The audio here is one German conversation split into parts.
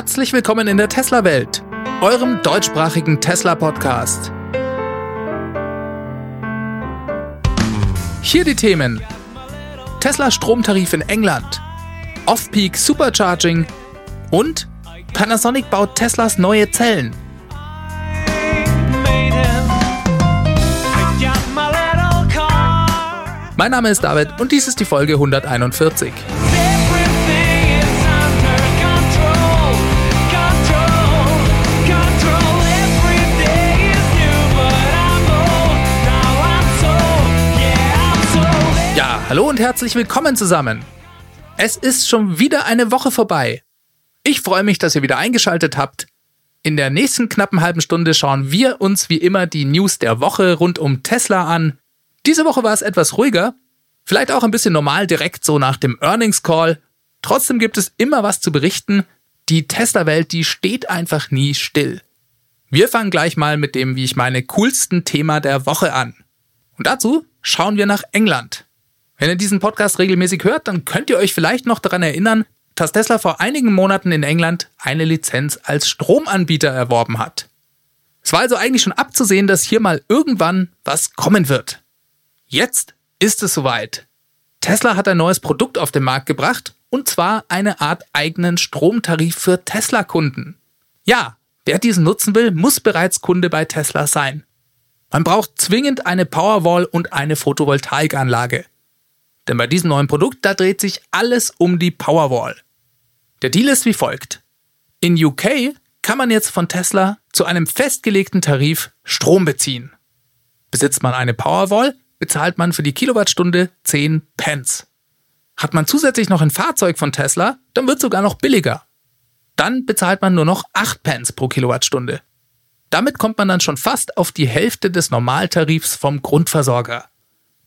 Herzlich willkommen in der Tesla-Welt, eurem deutschsprachigen Tesla-Podcast. Hier die Themen: Tesla Stromtarif in England, Off-Peak Supercharging und Panasonic baut Teslas neue Zellen. Mein Name ist David und dies ist die Folge 141. hallo und herzlich willkommen zusammen. Es ist schon wieder eine Woche vorbei. Ich freue mich, dass ihr wieder eingeschaltet habt. In der nächsten knappen halben Stunde schauen wir uns wie immer die News der Woche rund um Tesla an. Diese Woche war es etwas ruhiger, vielleicht auch ein bisschen normal direkt so nach dem Earnings Call. Trotzdem gibt es immer was zu berichten. Die Tesla-Welt, die steht einfach nie still. Wir fangen gleich mal mit dem, wie ich meine, coolsten Thema der Woche an. Und dazu schauen wir nach England. Wenn ihr diesen Podcast regelmäßig hört, dann könnt ihr euch vielleicht noch daran erinnern, dass Tesla vor einigen Monaten in England eine Lizenz als Stromanbieter erworben hat. Es war also eigentlich schon abzusehen, dass hier mal irgendwann was kommen wird. Jetzt ist es soweit. Tesla hat ein neues Produkt auf den Markt gebracht, und zwar eine Art eigenen Stromtarif für Tesla-Kunden. Ja, wer diesen nutzen will, muss bereits Kunde bei Tesla sein. Man braucht zwingend eine Powerwall und eine Photovoltaikanlage. Denn bei diesem neuen Produkt, da dreht sich alles um die Powerwall. Der Deal ist wie folgt. In UK kann man jetzt von Tesla zu einem festgelegten Tarif Strom beziehen. Besitzt man eine Powerwall, bezahlt man für die Kilowattstunde 10 Pence. Hat man zusätzlich noch ein Fahrzeug von Tesla, dann wird sogar noch billiger. Dann bezahlt man nur noch 8 Pence pro Kilowattstunde. Damit kommt man dann schon fast auf die Hälfte des Normaltarifs vom Grundversorger.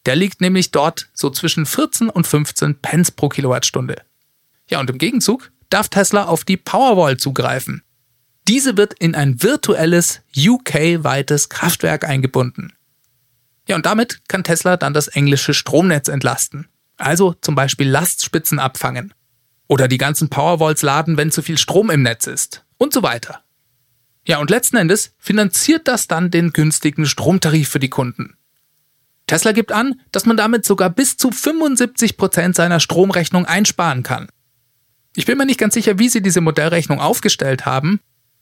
Der liegt nämlich dort so zwischen 14 und 15 Pence pro Kilowattstunde. Ja, und im Gegenzug darf Tesla auf die Powerwall zugreifen. Diese wird in ein virtuelles UK-weites Kraftwerk eingebunden. Ja, und damit kann Tesla dann das englische Stromnetz entlasten. Also zum Beispiel Lastspitzen abfangen. Oder die ganzen Powerwalls laden, wenn zu viel Strom im Netz ist. Und so weiter. Ja, und letzten Endes finanziert das dann den günstigen Stromtarif für die Kunden. Tesla gibt an, dass man damit sogar bis zu 75 Prozent seiner Stromrechnung einsparen kann. Ich bin mir nicht ganz sicher, wie sie diese Modellrechnung aufgestellt haben,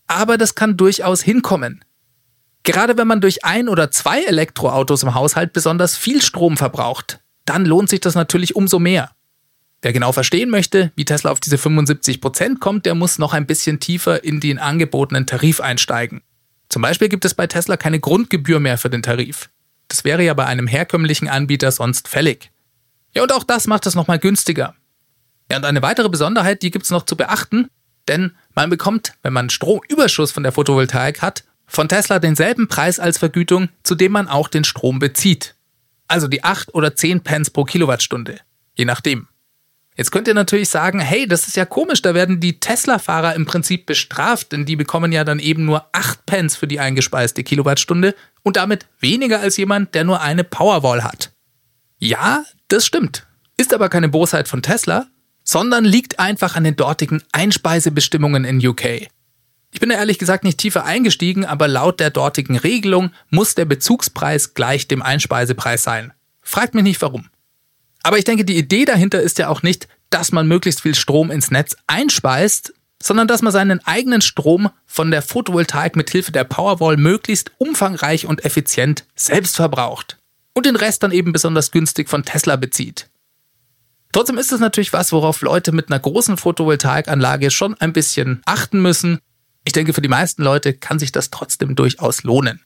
aber das kann durchaus hinkommen. Gerade wenn man durch ein oder zwei Elektroautos im Haushalt besonders viel Strom verbraucht, dann lohnt sich das natürlich umso mehr. Wer genau verstehen möchte, wie Tesla auf diese 75% kommt, der muss noch ein bisschen tiefer in den angebotenen Tarif einsteigen. Zum Beispiel gibt es bei Tesla keine Grundgebühr mehr für den Tarif. Das wäre ja bei einem herkömmlichen Anbieter sonst fällig. Ja, und auch das macht es nochmal günstiger. Ja, und eine weitere Besonderheit, die gibt es noch zu beachten, denn man bekommt, wenn man Stromüberschuss von der Photovoltaik hat, von Tesla denselben Preis als Vergütung, zu dem man auch den Strom bezieht. Also die 8 oder 10 Pence pro Kilowattstunde. Je nachdem. Jetzt könnt ihr natürlich sagen, hey, das ist ja komisch, da werden die Tesla-Fahrer im Prinzip bestraft, denn die bekommen ja dann eben nur 8 Pence für die eingespeiste Kilowattstunde und damit weniger als jemand, der nur eine Powerwall hat. Ja, das stimmt. Ist aber keine Bosheit von Tesla, sondern liegt einfach an den dortigen Einspeisebestimmungen in UK. Ich bin da ehrlich gesagt nicht tiefer eingestiegen, aber laut der dortigen Regelung muss der Bezugspreis gleich dem Einspeisepreis sein. Fragt mich nicht warum. Aber ich denke, die Idee dahinter ist ja auch nicht, dass man möglichst viel Strom ins Netz einspeist, sondern dass man seinen eigenen Strom von der Photovoltaik mit Hilfe der Powerwall möglichst umfangreich und effizient selbst verbraucht und den Rest dann eben besonders günstig von Tesla bezieht. Trotzdem ist es natürlich was, worauf Leute mit einer großen Photovoltaikanlage schon ein bisschen achten müssen ich denke, für die meisten Leute kann sich das trotzdem durchaus lohnen.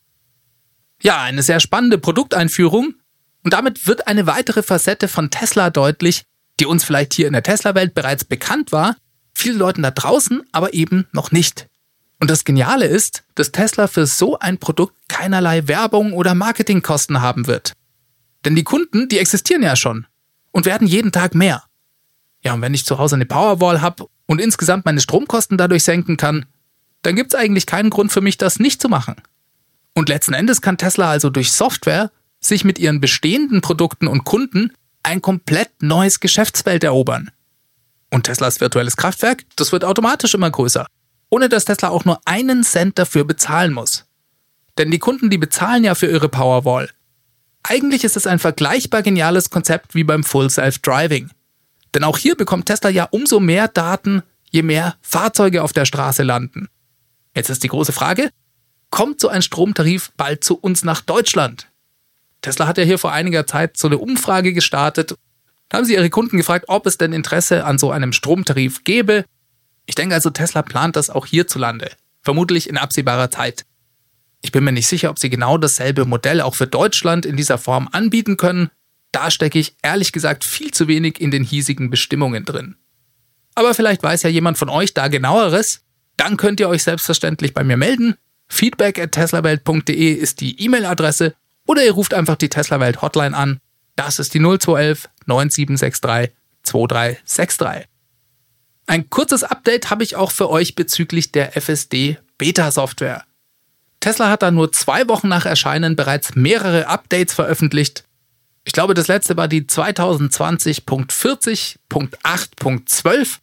Ja, eine sehr spannende Produkteinführung und damit wird eine weitere Facette von Tesla deutlich, die uns vielleicht hier in der Tesla-Welt bereits bekannt war, vielen Leuten da draußen aber eben noch nicht. Und das Geniale ist, dass Tesla für so ein Produkt keinerlei Werbung oder Marketingkosten haben wird. Denn die Kunden, die existieren ja schon und werden jeden Tag mehr. Ja, und wenn ich zu Hause eine Powerwall habe und insgesamt meine Stromkosten dadurch senken kann, dann gibt es eigentlich keinen Grund für mich, das nicht zu machen. Und letzten Endes kann Tesla also durch Software sich mit ihren bestehenden Produkten und Kunden ein komplett neues Geschäftsfeld erobern. Und Teslas virtuelles Kraftwerk, das wird automatisch immer größer. ohne dass Tesla auch nur einen Cent dafür bezahlen muss. Denn die Kunden, die bezahlen ja für ihre Powerwall. Eigentlich ist es ein vergleichbar geniales Konzept wie beim Full Self Driving. Denn auch hier bekommt Tesla ja umso mehr Daten, je mehr Fahrzeuge auf der Straße landen. Jetzt ist die große Frage, kommt so ein Stromtarif bald zu uns nach Deutschland? Tesla hat ja hier vor einiger Zeit so eine Umfrage gestartet. Da haben sie ihre Kunden gefragt, ob es denn Interesse an so einem Stromtarif gäbe. Ich denke also, Tesla plant das auch hierzulande. Vermutlich in absehbarer Zeit. Ich bin mir nicht sicher, ob sie genau dasselbe Modell auch für Deutschland in dieser Form anbieten können. Da stecke ich ehrlich gesagt viel zu wenig in den hiesigen Bestimmungen drin. Aber vielleicht weiß ja jemand von euch da genaueres. Dann könnt ihr euch selbstverständlich bei mir melden. Feedback at teslawelt.de ist die E-Mail-Adresse oder ihr ruft einfach die Tesla Welt Hotline an. Das ist die 0211 9763 2363. Ein kurzes Update habe ich auch für euch bezüglich der FSD Beta Software. Tesla hat da nur zwei Wochen nach Erscheinen bereits mehrere Updates veröffentlicht. Ich glaube, das letzte war die 2020.40.8.12.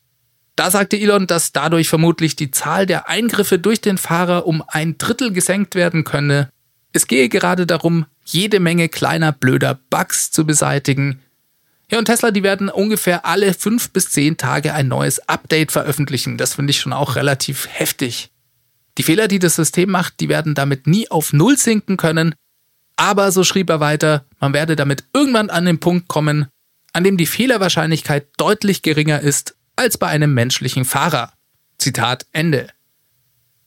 Da sagte Elon, dass dadurch vermutlich die Zahl der Eingriffe durch den Fahrer um ein Drittel gesenkt werden könne. Es gehe gerade darum, jede Menge kleiner blöder Bugs zu beseitigen. Ja, und Tesla, die werden ungefähr alle fünf bis zehn Tage ein neues Update veröffentlichen. Das finde ich schon auch relativ heftig. Die Fehler, die das System macht, die werden damit nie auf Null sinken können. Aber, so schrieb er weiter, man werde damit irgendwann an den Punkt kommen, an dem die Fehlerwahrscheinlichkeit deutlich geringer ist als bei einem menschlichen Fahrer. Zitat Ende.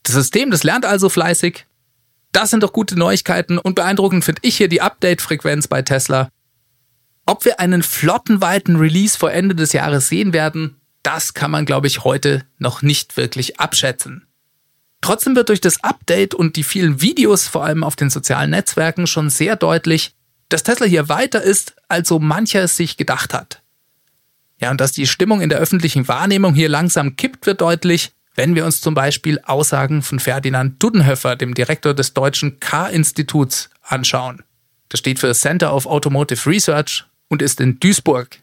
Das System, das lernt also fleißig. Das sind doch gute Neuigkeiten und beeindruckend finde ich hier die Update-Frequenz bei Tesla. Ob wir einen flottenweiten Release vor Ende des Jahres sehen werden, das kann man, glaube ich, heute noch nicht wirklich abschätzen. Trotzdem wird durch das Update und die vielen Videos, vor allem auf den sozialen Netzwerken, schon sehr deutlich, dass Tesla hier weiter ist, als so mancher es sich gedacht hat. Ja, und dass die Stimmung in der öffentlichen Wahrnehmung hier langsam kippt, wird deutlich, wenn wir uns zum Beispiel Aussagen von Ferdinand Dudenhöfer, dem Direktor des Deutschen K-Instituts, anschauen. Das steht für Center of Automotive Research und ist in Duisburg.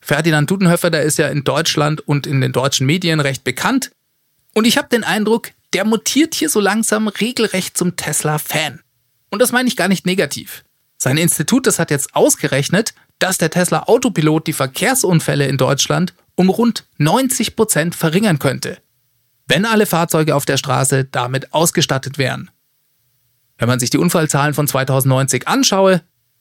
Ferdinand Dudenhöfer, der ist ja in Deutschland und in den deutschen Medien recht bekannt. Und ich habe den Eindruck, der mutiert hier so langsam regelrecht zum Tesla-Fan. Und das meine ich gar nicht negativ. Sein Institut, das hat jetzt ausgerechnet, dass der Tesla Autopilot die Verkehrsunfälle in Deutschland um rund 90 Prozent verringern könnte, wenn alle Fahrzeuge auf der Straße damit ausgestattet wären. Wenn man sich die Unfallzahlen von 2090 anschaue,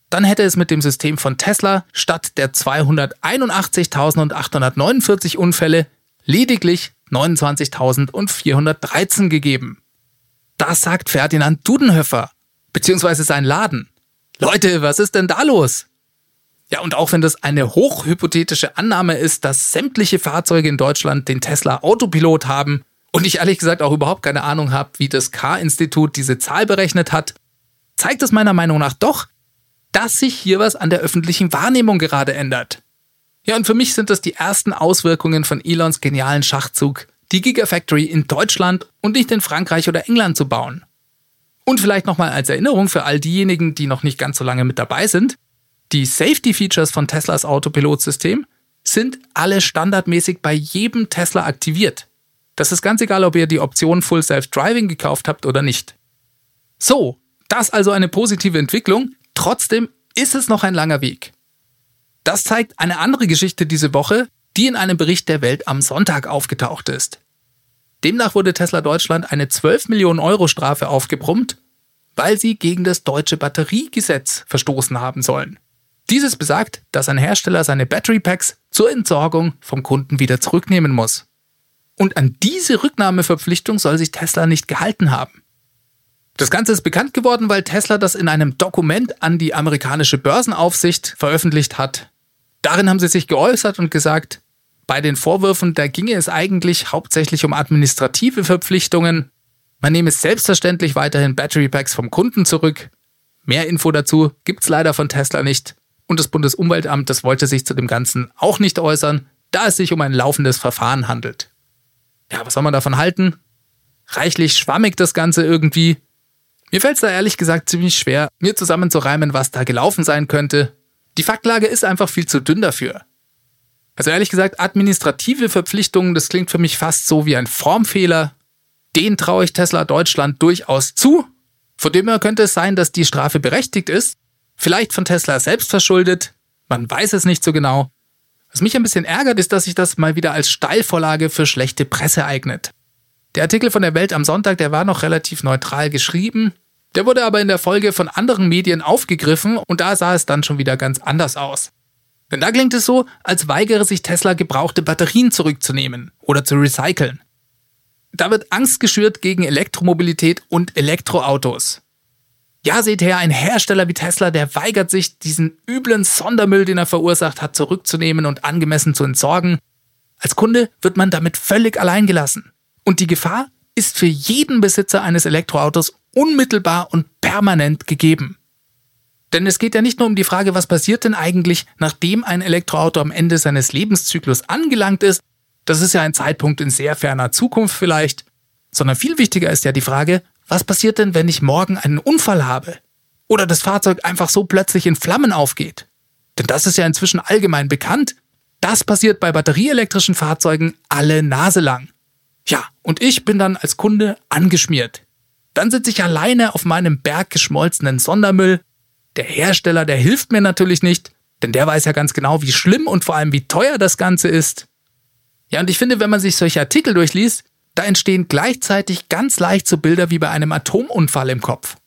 dann hätte es mit dem System von Tesla statt der 281.849 Unfälle lediglich 29.413 gegeben. Das sagt Ferdinand Dudenhöfer, beziehungsweise sein Laden. Leute, was ist denn da los? Ja, und auch wenn das eine hochhypothetische Annahme ist, dass sämtliche Fahrzeuge in Deutschland den Tesla Autopilot haben und ich ehrlich gesagt auch überhaupt keine Ahnung habe, wie das K-Institut diese Zahl berechnet hat, zeigt es meiner Meinung nach doch, dass sich hier was an der öffentlichen Wahrnehmung gerade ändert. Ja, und für mich sind das die ersten Auswirkungen von Elons genialen Schachzug, die Gigafactory in Deutschland und nicht in Frankreich oder England zu bauen. Und vielleicht nochmal als Erinnerung für all diejenigen, die noch nicht ganz so lange mit dabei sind, die Safety-Features von Teslas Autopilot-System sind alle standardmäßig bei jedem Tesla aktiviert. Das ist ganz egal, ob ihr die Option Full Self-Driving gekauft habt oder nicht. So, das also eine positive Entwicklung. Trotzdem ist es noch ein langer Weg. Das zeigt eine andere Geschichte diese Woche, die in einem Bericht der Welt am Sonntag aufgetaucht ist. Demnach wurde Tesla Deutschland eine 12 Millionen Euro Strafe aufgebrummt, weil sie gegen das deutsche Batteriegesetz verstoßen haben sollen. Dieses besagt, dass ein Hersteller seine Battery Packs zur Entsorgung vom Kunden wieder zurücknehmen muss. Und an diese Rücknahmeverpflichtung soll sich Tesla nicht gehalten haben. Das Ganze ist bekannt geworden, weil Tesla das in einem Dokument an die amerikanische Börsenaufsicht veröffentlicht hat. Darin haben sie sich geäußert und gesagt, bei den Vorwürfen, da ginge es eigentlich hauptsächlich um administrative Verpflichtungen. Man nehme selbstverständlich weiterhin Battery Packs vom Kunden zurück. Mehr Info dazu gibt's leider von Tesla nicht. Und das Bundesumweltamt, das wollte sich zu dem Ganzen auch nicht äußern, da es sich um ein laufendes Verfahren handelt. Ja, was soll man davon halten? Reichlich schwammig das Ganze irgendwie. Mir fällt es da ehrlich gesagt ziemlich schwer, mir zusammenzureimen, was da gelaufen sein könnte. Die Faktlage ist einfach viel zu dünn dafür. Also ehrlich gesagt, administrative Verpflichtungen, das klingt für mich fast so wie ein Formfehler. Den traue ich Tesla Deutschland durchaus zu. Von dem her könnte es sein, dass die Strafe berechtigt ist. Vielleicht von Tesla selbst verschuldet. Man weiß es nicht so genau. Was mich ein bisschen ärgert, ist, dass sich das mal wieder als Steilvorlage für schlechte Presse eignet. Der Artikel von der Welt am Sonntag, der war noch relativ neutral geschrieben. Der wurde aber in der Folge von anderen Medien aufgegriffen und da sah es dann schon wieder ganz anders aus. Denn da klingt es so, als weigere sich Tesla gebrauchte Batterien zurückzunehmen oder zu recyceln. Da wird Angst geschürt gegen Elektromobilität und Elektroautos. Ja, seht her, ein Hersteller wie Tesla, der weigert sich, diesen üblen Sondermüll, den er verursacht hat, zurückzunehmen und angemessen zu entsorgen. Als Kunde wird man damit völlig allein gelassen. Und die Gefahr ist für jeden Besitzer eines Elektroautos unmittelbar und permanent gegeben. Denn es geht ja nicht nur um die Frage, was passiert denn eigentlich, nachdem ein Elektroauto am Ende seines Lebenszyklus angelangt ist, das ist ja ein Zeitpunkt in sehr ferner Zukunft vielleicht, sondern viel wichtiger ist ja die Frage, was passiert denn, wenn ich morgen einen Unfall habe? Oder das Fahrzeug einfach so plötzlich in Flammen aufgeht? Denn das ist ja inzwischen allgemein bekannt. Das passiert bei batterieelektrischen Fahrzeugen alle Nase lang. Ja, und ich bin dann als Kunde angeschmiert. Dann sitze ich alleine auf meinem Berg geschmolzenen Sondermüll der Hersteller, der hilft mir natürlich nicht, denn der weiß ja ganz genau, wie schlimm und vor allem wie teuer das Ganze ist. Ja, und ich finde, wenn man sich solche Artikel durchliest, da entstehen gleichzeitig ganz leicht so Bilder wie bei einem Atomunfall im Kopf.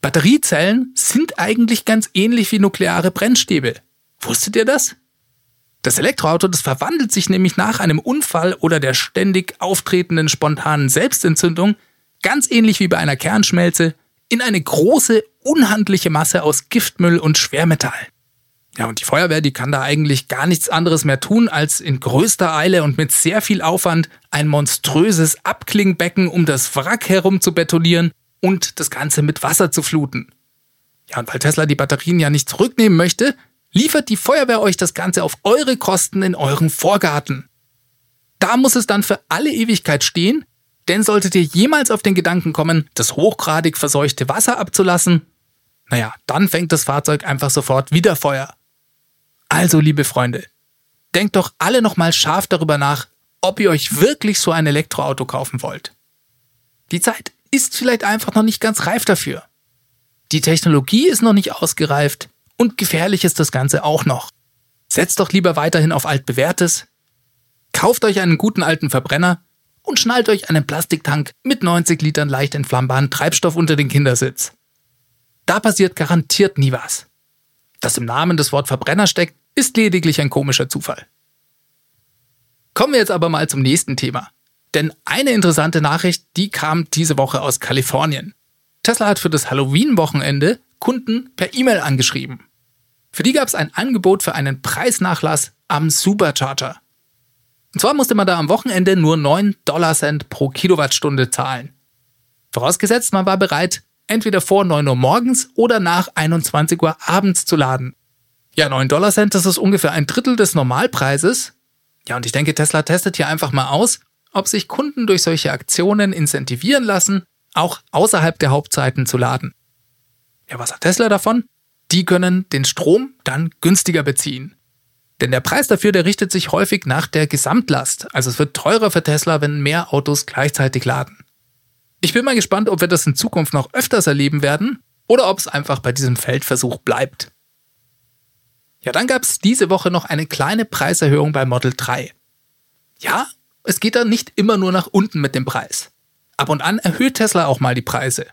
Batteriezellen sind eigentlich ganz ähnlich wie nukleare Brennstäbe. Wusstet ihr das? Das Elektroauto, das verwandelt sich nämlich nach einem Unfall oder der ständig auftretenden spontanen Selbstentzündung, ganz ähnlich wie bei einer Kernschmelze, in eine große, unhandliche Masse aus Giftmüll und Schwermetall. Ja, und die Feuerwehr, die kann da eigentlich gar nichts anderes mehr tun, als in größter Eile und mit sehr viel Aufwand ein monströses Abklingbecken um das Wrack herum zu betonieren und das Ganze mit Wasser zu fluten. Ja, und weil Tesla die Batterien ja nicht zurücknehmen möchte, liefert die Feuerwehr euch das Ganze auf eure Kosten in euren Vorgarten. Da muss es dann für alle Ewigkeit stehen denn solltet ihr jemals auf den Gedanken kommen, das hochgradig verseuchte Wasser abzulassen, naja, dann fängt das Fahrzeug einfach sofort wieder Feuer. Also, liebe Freunde, denkt doch alle nochmal scharf darüber nach, ob ihr euch wirklich so ein Elektroauto kaufen wollt. Die Zeit ist vielleicht einfach noch nicht ganz reif dafür. Die Technologie ist noch nicht ausgereift und gefährlich ist das Ganze auch noch. Setzt doch lieber weiterhin auf altbewährtes. Kauft euch einen guten alten Verbrenner und schnallt euch einen Plastiktank mit 90 Litern leicht entflammbaren Treibstoff unter den Kindersitz. Da passiert garantiert nie was. Dass im Namen das Wort Verbrenner steckt, ist lediglich ein komischer Zufall. Kommen wir jetzt aber mal zum nächsten Thema. Denn eine interessante Nachricht, die kam diese Woche aus Kalifornien. Tesla hat für das Halloween-Wochenende Kunden per E-Mail angeschrieben. Für die gab es ein Angebot für einen Preisnachlass am Supercharger. Und zwar musste man da am Wochenende nur 9 Dollar Cent pro Kilowattstunde zahlen. Vorausgesetzt, man war bereit, entweder vor 9 Uhr morgens oder nach 21 Uhr abends zu laden. Ja, 9 Dollar Cent, das ist ungefähr ein Drittel des Normalpreises. Ja, und ich denke, Tesla testet hier einfach mal aus, ob sich Kunden durch solche Aktionen incentivieren lassen, auch außerhalb der Hauptzeiten zu laden. Ja, was hat Tesla davon? Die können den Strom dann günstiger beziehen. Denn der Preis dafür, der richtet sich häufig nach der Gesamtlast. Also es wird teurer für Tesla, wenn mehr Autos gleichzeitig laden. Ich bin mal gespannt, ob wir das in Zukunft noch öfters erleben werden oder ob es einfach bei diesem Feldversuch bleibt. Ja, dann gab es diese Woche noch eine kleine Preiserhöhung bei Model 3. Ja, es geht da nicht immer nur nach unten mit dem Preis. Ab und an erhöht Tesla auch mal die Preise.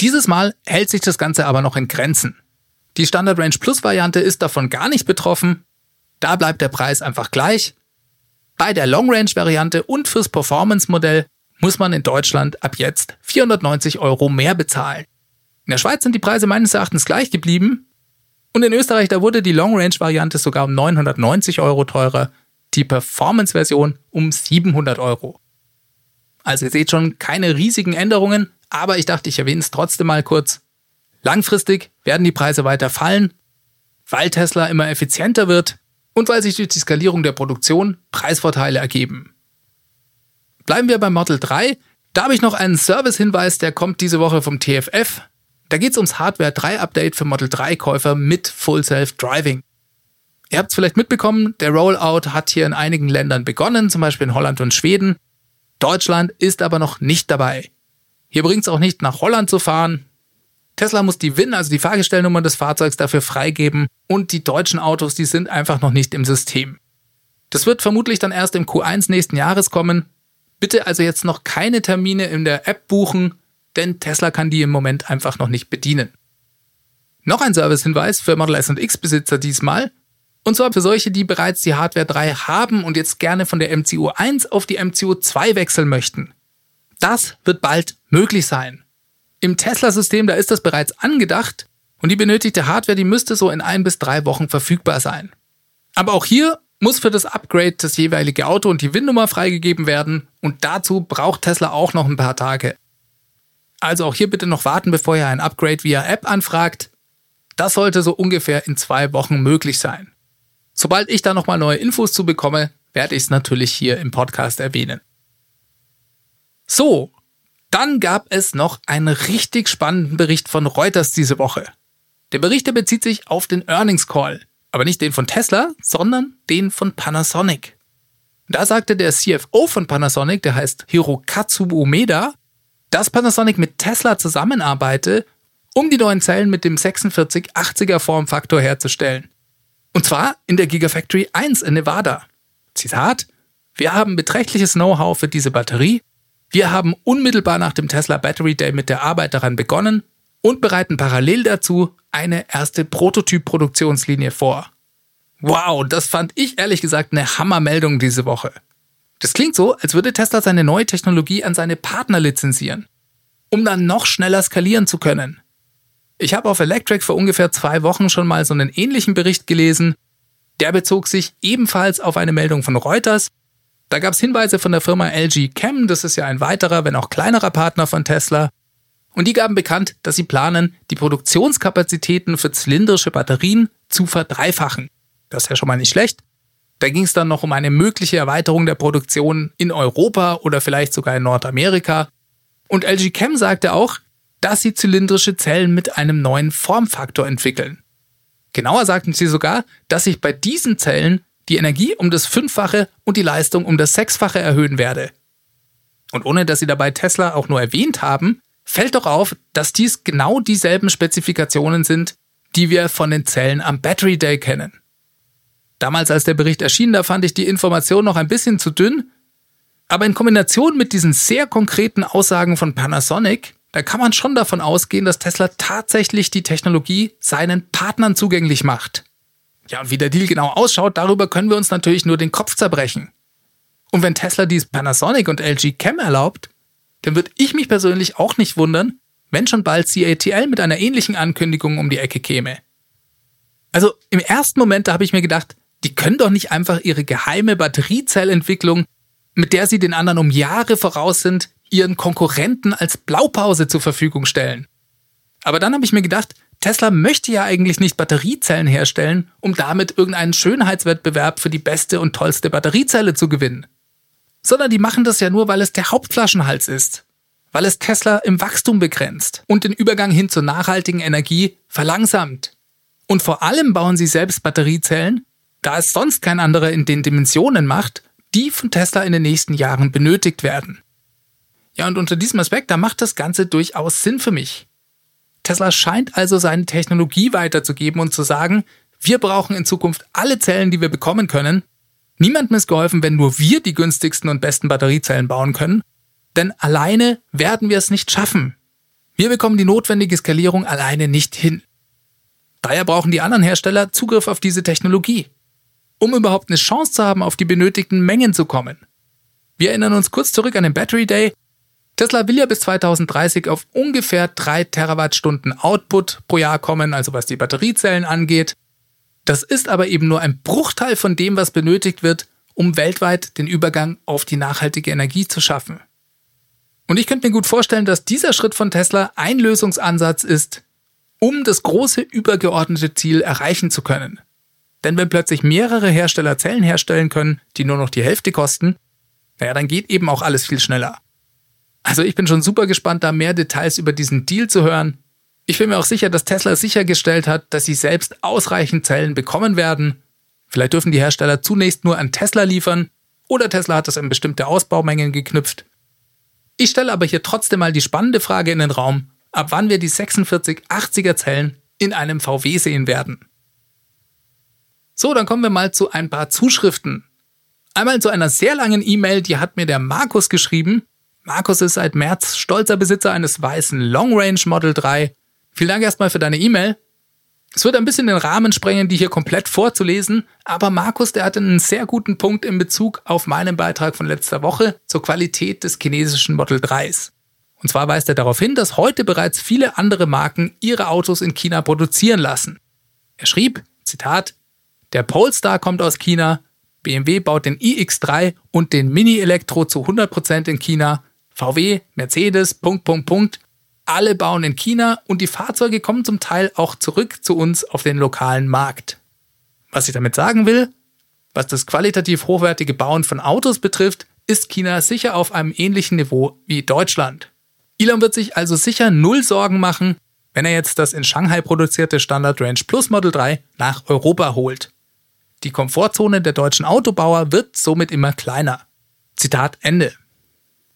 Dieses Mal hält sich das Ganze aber noch in Grenzen. Die Standard Range Plus Variante ist davon gar nicht betroffen da bleibt der Preis einfach gleich. Bei der Long Range Variante und fürs Performance Modell muss man in Deutschland ab jetzt 490 Euro mehr bezahlen. In der Schweiz sind die Preise meines Erachtens gleich geblieben. Und in Österreich, da wurde die Long Range Variante sogar um 990 Euro teurer, die Performance Version um 700 Euro. Also ihr seht schon keine riesigen Änderungen, aber ich dachte, ich erwähne es trotzdem mal kurz. Langfristig werden die Preise weiter fallen, weil Tesla immer effizienter wird und weil sich durch die Skalierung der Produktion Preisvorteile ergeben. Bleiben wir beim Model 3. Da habe ich noch einen Service-Hinweis, der kommt diese Woche vom TFF. Da geht es ums Hardware 3 Update für Model 3 Käufer mit Full Self Driving. Ihr habt es vielleicht mitbekommen, der Rollout hat hier in einigen Ländern begonnen, zum Beispiel in Holland und Schweden. Deutschland ist aber noch nicht dabei. Hier bringt es auch nicht nach Holland zu fahren. Tesla muss die WIN, also die Fahrgestellnummer des Fahrzeugs, dafür freigeben und die deutschen Autos, die sind einfach noch nicht im System. Das wird vermutlich dann erst im Q1 nächsten Jahres kommen. Bitte also jetzt noch keine Termine in der App buchen, denn Tesla kann die im Moment einfach noch nicht bedienen. Noch ein Servicehinweis für Model S und X Besitzer diesmal. Und zwar für solche, die bereits die Hardware 3 haben und jetzt gerne von der MCU 1 auf die MCU 2 wechseln möchten. Das wird bald möglich sein. Im Tesla-System, da ist das bereits angedacht und die benötigte Hardware, die müsste so in ein bis drei Wochen verfügbar sein. Aber auch hier muss für das Upgrade das jeweilige Auto und die WIN-Nummer freigegeben werden und dazu braucht Tesla auch noch ein paar Tage. Also auch hier bitte noch warten, bevor ihr ein Upgrade via App anfragt. Das sollte so ungefähr in zwei Wochen möglich sein. Sobald ich da nochmal neue Infos zu bekomme, werde ich es natürlich hier im Podcast erwähnen. So, dann gab es noch einen richtig spannenden Bericht von Reuters diese Woche. Der Bericht der bezieht sich auf den Earnings Call, aber nicht den von Tesla, sondern den von Panasonic. Da sagte der CFO von Panasonic, der heißt Hirokatsu Umeda, dass Panasonic mit Tesla zusammenarbeite, um die neuen Zellen mit dem 4680er Formfaktor herzustellen. Und zwar in der Gigafactory 1 in Nevada. Zitat: Wir haben beträchtliches Know-how für diese Batterie. Wir haben unmittelbar nach dem Tesla Battery Day mit der Arbeit daran begonnen und bereiten parallel dazu eine erste Prototyp-Produktionslinie vor. Wow, das fand ich ehrlich gesagt eine Hammermeldung diese Woche. Das klingt so, als würde Tesla seine neue Technologie an seine Partner lizenzieren, um dann noch schneller skalieren zu können. Ich habe auf Electric vor ungefähr zwei Wochen schon mal so einen ähnlichen Bericht gelesen. Der bezog sich ebenfalls auf eine Meldung von Reuters. Da gab es Hinweise von der Firma LG Chem, das ist ja ein weiterer, wenn auch kleinerer Partner von Tesla. Und die gaben bekannt, dass sie planen, die Produktionskapazitäten für zylindrische Batterien zu verdreifachen. Das ist ja schon mal nicht schlecht. Da ging es dann noch um eine mögliche Erweiterung der Produktion in Europa oder vielleicht sogar in Nordamerika. Und LG Chem sagte auch, dass sie zylindrische Zellen mit einem neuen Formfaktor entwickeln. Genauer sagten sie sogar, dass sich bei diesen Zellen die Energie um das Fünffache und die Leistung um das Sechsfache erhöhen werde. Und ohne dass sie dabei Tesla auch nur erwähnt haben, fällt doch auf, dass dies genau dieselben Spezifikationen sind, die wir von den Zellen am Battery Day kennen. Damals, als der Bericht erschien, da fand ich die Information noch ein bisschen zu dünn, aber in Kombination mit diesen sehr konkreten Aussagen von Panasonic da kann man schon davon ausgehen, dass Tesla tatsächlich die Technologie seinen Partnern zugänglich macht. Ja, und wie der Deal genau ausschaut, darüber können wir uns natürlich nur den Kopf zerbrechen. Und wenn Tesla dies Panasonic und LG Chem erlaubt, dann würde ich mich persönlich auch nicht wundern, wenn schon bald CATL mit einer ähnlichen Ankündigung um die Ecke käme. Also im ersten Moment, da habe ich mir gedacht, die können doch nicht einfach ihre geheime Batteriezellentwicklung, mit der sie den anderen um Jahre voraus sind, ihren Konkurrenten als Blaupause zur Verfügung stellen. Aber dann habe ich mir gedacht, Tesla möchte ja eigentlich nicht Batteriezellen herstellen, um damit irgendeinen Schönheitswettbewerb für die beste und tollste Batteriezelle zu gewinnen. Sondern die machen das ja nur, weil es der Hauptflaschenhals ist. Weil es Tesla im Wachstum begrenzt und den Übergang hin zur nachhaltigen Energie verlangsamt. Und vor allem bauen sie selbst Batteriezellen, da es sonst kein anderer in den Dimensionen macht, die von Tesla in den nächsten Jahren benötigt werden. Ja, und unter diesem Aspekt, da macht das Ganze durchaus Sinn für mich. Tesla scheint also seine Technologie weiterzugeben und zu sagen, wir brauchen in Zukunft alle Zellen, die wir bekommen können. Niemandem ist geholfen, wenn nur wir die günstigsten und besten Batteriezellen bauen können, denn alleine werden wir es nicht schaffen. Wir bekommen die notwendige Skalierung alleine nicht hin. Daher brauchen die anderen Hersteller Zugriff auf diese Technologie, um überhaupt eine Chance zu haben, auf die benötigten Mengen zu kommen. Wir erinnern uns kurz zurück an den Battery Day, Tesla will ja bis 2030 auf ungefähr 3 Terawattstunden Output pro Jahr kommen, also was die Batteriezellen angeht. Das ist aber eben nur ein Bruchteil von dem, was benötigt wird, um weltweit den Übergang auf die nachhaltige Energie zu schaffen. Und ich könnte mir gut vorstellen, dass dieser Schritt von Tesla ein Lösungsansatz ist, um das große übergeordnete Ziel erreichen zu können. Denn wenn plötzlich mehrere Hersteller Zellen herstellen können, die nur noch die Hälfte kosten, naja, dann geht eben auch alles viel schneller. Also ich bin schon super gespannt, da mehr Details über diesen Deal zu hören. Ich bin mir auch sicher, dass Tesla sichergestellt hat, dass sie selbst ausreichend Zellen bekommen werden. Vielleicht dürfen die Hersteller zunächst nur an Tesla liefern oder Tesla hat es an bestimmte Ausbaumengen geknüpft. Ich stelle aber hier trotzdem mal die spannende Frage in den Raum, ab wann wir die 4680er Zellen in einem VW sehen werden. So, dann kommen wir mal zu ein paar Zuschriften. Einmal zu einer sehr langen E-Mail, die hat mir der Markus geschrieben. Markus ist seit März stolzer Besitzer eines weißen Long Range Model 3. Vielen Dank erstmal für deine E-Mail. Es wird ein bisschen den Rahmen sprengen, die hier komplett vorzulesen, aber Markus, der hatte einen sehr guten Punkt in Bezug auf meinen Beitrag von letzter Woche zur Qualität des chinesischen Model 3s. Und zwar weist er darauf hin, dass heute bereits viele andere Marken ihre Autos in China produzieren lassen. Er schrieb, Zitat, der Polestar kommt aus China, BMW baut den iX3 und den Mini Elektro zu 100% in China, VW, Mercedes, Punkt, Punkt, Punkt, alle bauen in China und die Fahrzeuge kommen zum Teil auch zurück zu uns auf den lokalen Markt. Was ich damit sagen will, was das qualitativ hochwertige Bauen von Autos betrifft, ist China sicher auf einem ähnlichen Niveau wie Deutschland. Elon wird sich also sicher null Sorgen machen, wenn er jetzt das in Shanghai produzierte Standard Range Plus Model 3 nach Europa holt. Die Komfortzone der deutschen Autobauer wird somit immer kleiner. Zitat Ende.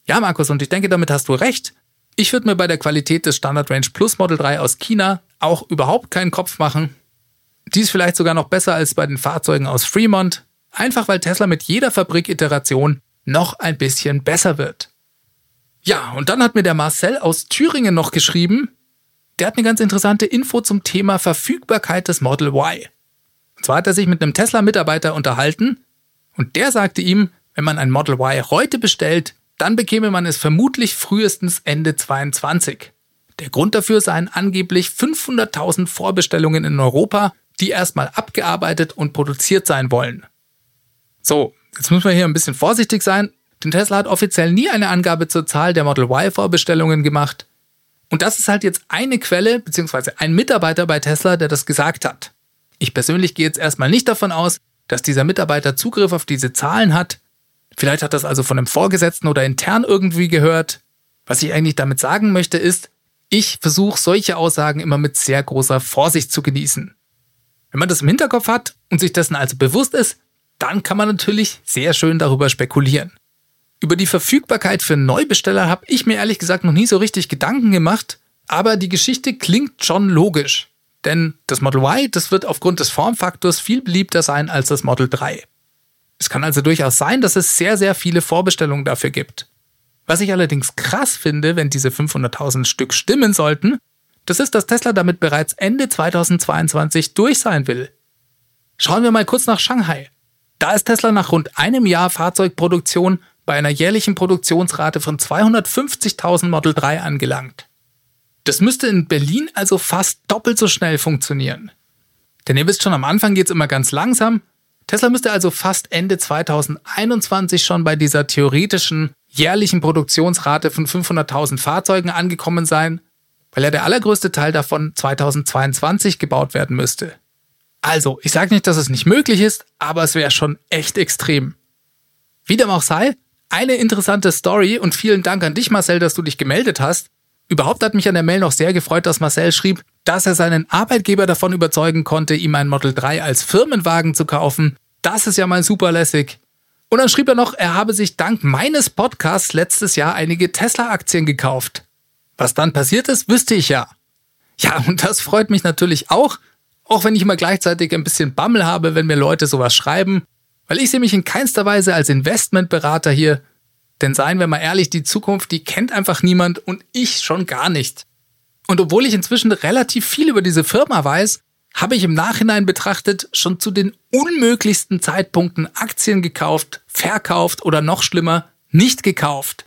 Ja, Markus, und ich denke, damit hast du recht. Ich würde mir bei der Qualität des Standard Range Plus Model 3 aus China auch überhaupt keinen Kopf machen. Dies vielleicht sogar noch besser als bei den Fahrzeugen aus Fremont, einfach weil Tesla mit jeder Fabrikiteration noch ein bisschen besser wird. Ja, und dann hat mir der Marcel aus Thüringen noch geschrieben, der hat eine ganz interessante Info zum Thema Verfügbarkeit des Model Y. Und zwar hat er sich mit einem Tesla-Mitarbeiter unterhalten und der sagte ihm, wenn man ein Model Y heute bestellt, dann bekäme man es vermutlich frühestens Ende 22. Der Grund dafür seien angeblich 500.000 Vorbestellungen in Europa, die erstmal abgearbeitet und produziert sein wollen. So, jetzt muss man hier ein bisschen vorsichtig sein, denn Tesla hat offiziell nie eine Angabe zur Zahl der Model Y Vorbestellungen gemacht. Und das ist halt jetzt eine Quelle, beziehungsweise ein Mitarbeiter bei Tesla, der das gesagt hat. Ich persönlich gehe jetzt erstmal nicht davon aus, dass dieser Mitarbeiter Zugriff auf diese Zahlen hat, Vielleicht hat das also von einem Vorgesetzten oder intern irgendwie gehört. Was ich eigentlich damit sagen möchte ist, ich versuche solche Aussagen immer mit sehr großer Vorsicht zu genießen. Wenn man das im Hinterkopf hat und sich dessen also bewusst ist, dann kann man natürlich sehr schön darüber spekulieren. Über die Verfügbarkeit für Neubesteller habe ich mir ehrlich gesagt noch nie so richtig Gedanken gemacht, aber die Geschichte klingt schon logisch. Denn das Model Y, das wird aufgrund des Formfaktors viel beliebter sein als das Model 3. Es kann also durchaus sein, dass es sehr, sehr viele Vorbestellungen dafür gibt. Was ich allerdings krass finde, wenn diese 500.000 Stück stimmen sollten, das ist, dass Tesla damit bereits Ende 2022 durch sein will. Schauen wir mal kurz nach Shanghai. Da ist Tesla nach rund einem Jahr Fahrzeugproduktion bei einer jährlichen Produktionsrate von 250.000 Model 3 angelangt. Das müsste in Berlin also fast doppelt so schnell funktionieren. Denn ihr wisst schon, am Anfang geht es immer ganz langsam Tesla müsste also fast Ende 2021 schon bei dieser theoretischen jährlichen Produktionsrate von 500.000 Fahrzeugen angekommen sein, weil ja der allergrößte Teil davon 2022 gebaut werden müsste. Also, ich sage nicht, dass es nicht möglich ist, aber es wäre schon echt extrem. Wie dem auch sei, eine interessante Story und vielen Dank an dich, Marcel, dass du dich gemeldet hast. Überhaupt hat mich an der Mail noch sehr gefreut, dass Marcel schrieb, dass er seinen Arbeitgeber davon überzeugen konnte, ihm ein Model 3 als Firmenwagen zu kaufen. Das ist ja mal super lässig. Und dann schrieb er noch, er habe sich dank meines Podcasts letztes Jahr einige Tesla-Aktien gekauft. Was dann passiert ist, wüsste ich ja. Ja, und das freut mich natürlich auch, auch wenn ich immer gleichzeitig ein bisschen Bammel habe, wenn mir Leute sowas schreiben, weil ich sehe mich in keinster Weise als Investmentberater hier, denn seien wir mal ehrlich, die Zukunft, die kennt einfach niemand und ich schon gar nicht. Und obwohl ich inzwischen relativ viel über diese Firma weiß, habe ich im Nachhinein betrachtet schon zu den unmöglichsten Zeitpunkten Aktien gekauft, verkauft oder noch schlimmer, nicht gekauft.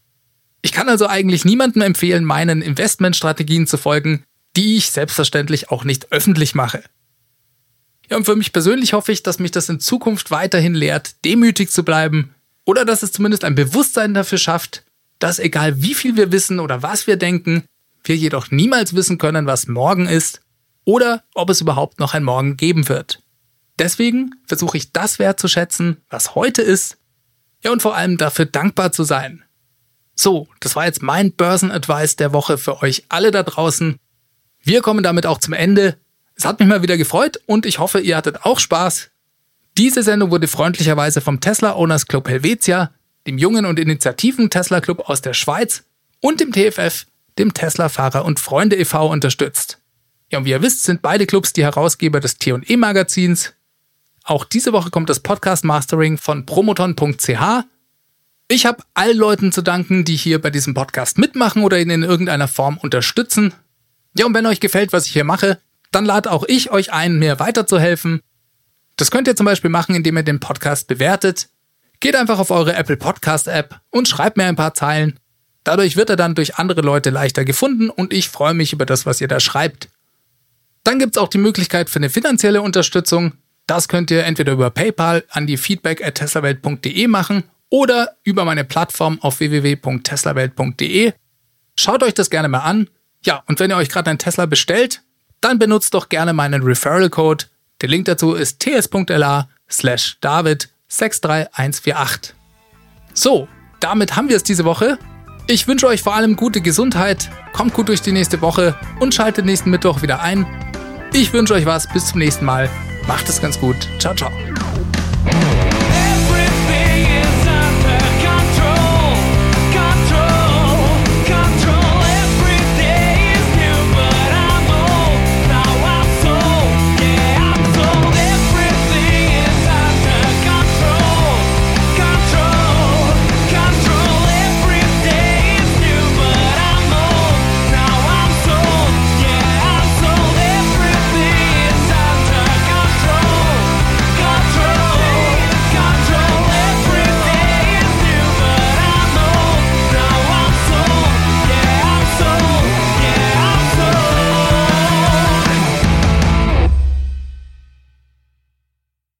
Ich kann also eigentlich niemandem empfehlen, meinen Investmentstrategien zu folgen, die ich selbstverständlich auch nicht öffentlich mache. Ja, und für mich persönlich hoffe ich, dass mich das in Zukunft weiterhin lehrt, demütig zu bleiben, oder dass es zumindest ein Bewusstsein dafür schafft, dass egal wie viel wir wissen oder was wir denken, wir jedoch niemals wissen können, was morgen ist oder ob es überhaupt noch ein Morgen geben wird. Deswegen versuche ich das wertzuschätzen, was heute ist, ja und vor allem dafür dankbar zu sein. So, das war jetzt mein Börsenadvice der Woche für euch alle da draußen. Wir kommen damit auch zum Ende. Es hat mich mal wieder gefreut und ich hoffe, ihr hattet auch Spaß. Diese Sendung wurde freundlicherweise vom Tesla Owners Club Helvetia, dem jungen und initiativen Tesla Club aus der Schweiz und dem TFF, dem Tesla Fahrer und Freunde e.V. unterstützt. Ja, und wie ihr wisst, sind beide Clubs die Herausgeber des T&E Magazins. Auch diese Woche kommt das Podcast Mastering von promoton.ch. Ich habe allen Leuten zu danken, die hier bei diesem Podcast mitmachen oder ihn in irgendeiner Form unterstützen. Ja, und wenn euch gefällt, was ich hier mache, dann lade auch ich euch ein, mir weiterzuhelfen. Das könnt ihr zum Beispiel machen, indem ihr den Podcast bewertet. Geht einfach auf eure Apple Podcast App und schreibt mir ein paar Zeilen. Dadurch wird er dann durch andere Leute leichter gefunden und ich freue mich über das, was ihr da schreibt. Dann gibt es auch die Möglichkeit für eine finanzielle Unterstützung. Das könnt ihr entweder über PayPal an die feedback at teslawelt.de machen oder über meine Plattform auf www.teslawelt.de. Schaut euch das gerne mal an. Ja, und wenn ihr euch gerade ein Tesla bestellt, dann benutzt doch gerne meinen Referral Code. Der Link dazu ist ts.la slash david 63148. So, damit haben wir es diese Woche. Ich wünsche euch vor allem gute Gesundheit, kommt gut durch die nächste Woche und schaltet nächsten Mittwoch wieder ein. Ich wünsche euch was, bis zum nächsten Mal. Macht es ganz gut. Ciao, ciao.